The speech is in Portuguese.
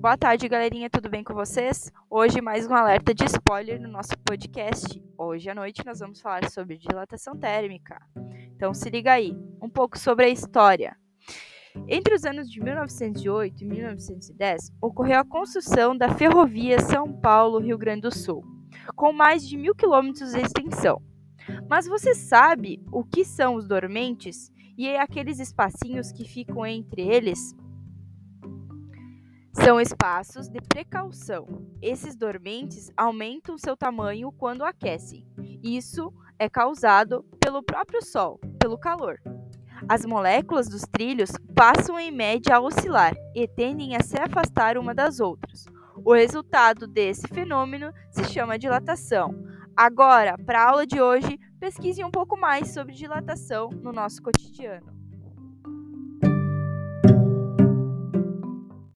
Boa tarde, galerinha, tudo bem com vocês? Hoje mais um alerta de spoiler no nosso podcast. Hoje à noite nós vamos falar sobre dilatação térmica. Então se liga aí, um pouco sobre a história. Entre os anos de 1908 e 1910, ocorreu a construção da ferrovia São Paulo-Rio Grande do Sul, com mais de mil quilômetros de extensão. Mas você sabe o que são os dormentes e aqueles espacinhos que ficam entre eles? São espaços de precaução. Esses dormentes aumentam seu tamanho quando aquecem. Isso é causado pelo próprio Sol, pelo calor. As moléculas dos trilhos passam em média a oscilar e tendem a se afastar uma das outras. O resultado desse fenômeno se chama dilatação. Agora, para a aula de hoje, pesquise um pouco mais sobre dilatação no nosso cotidiano.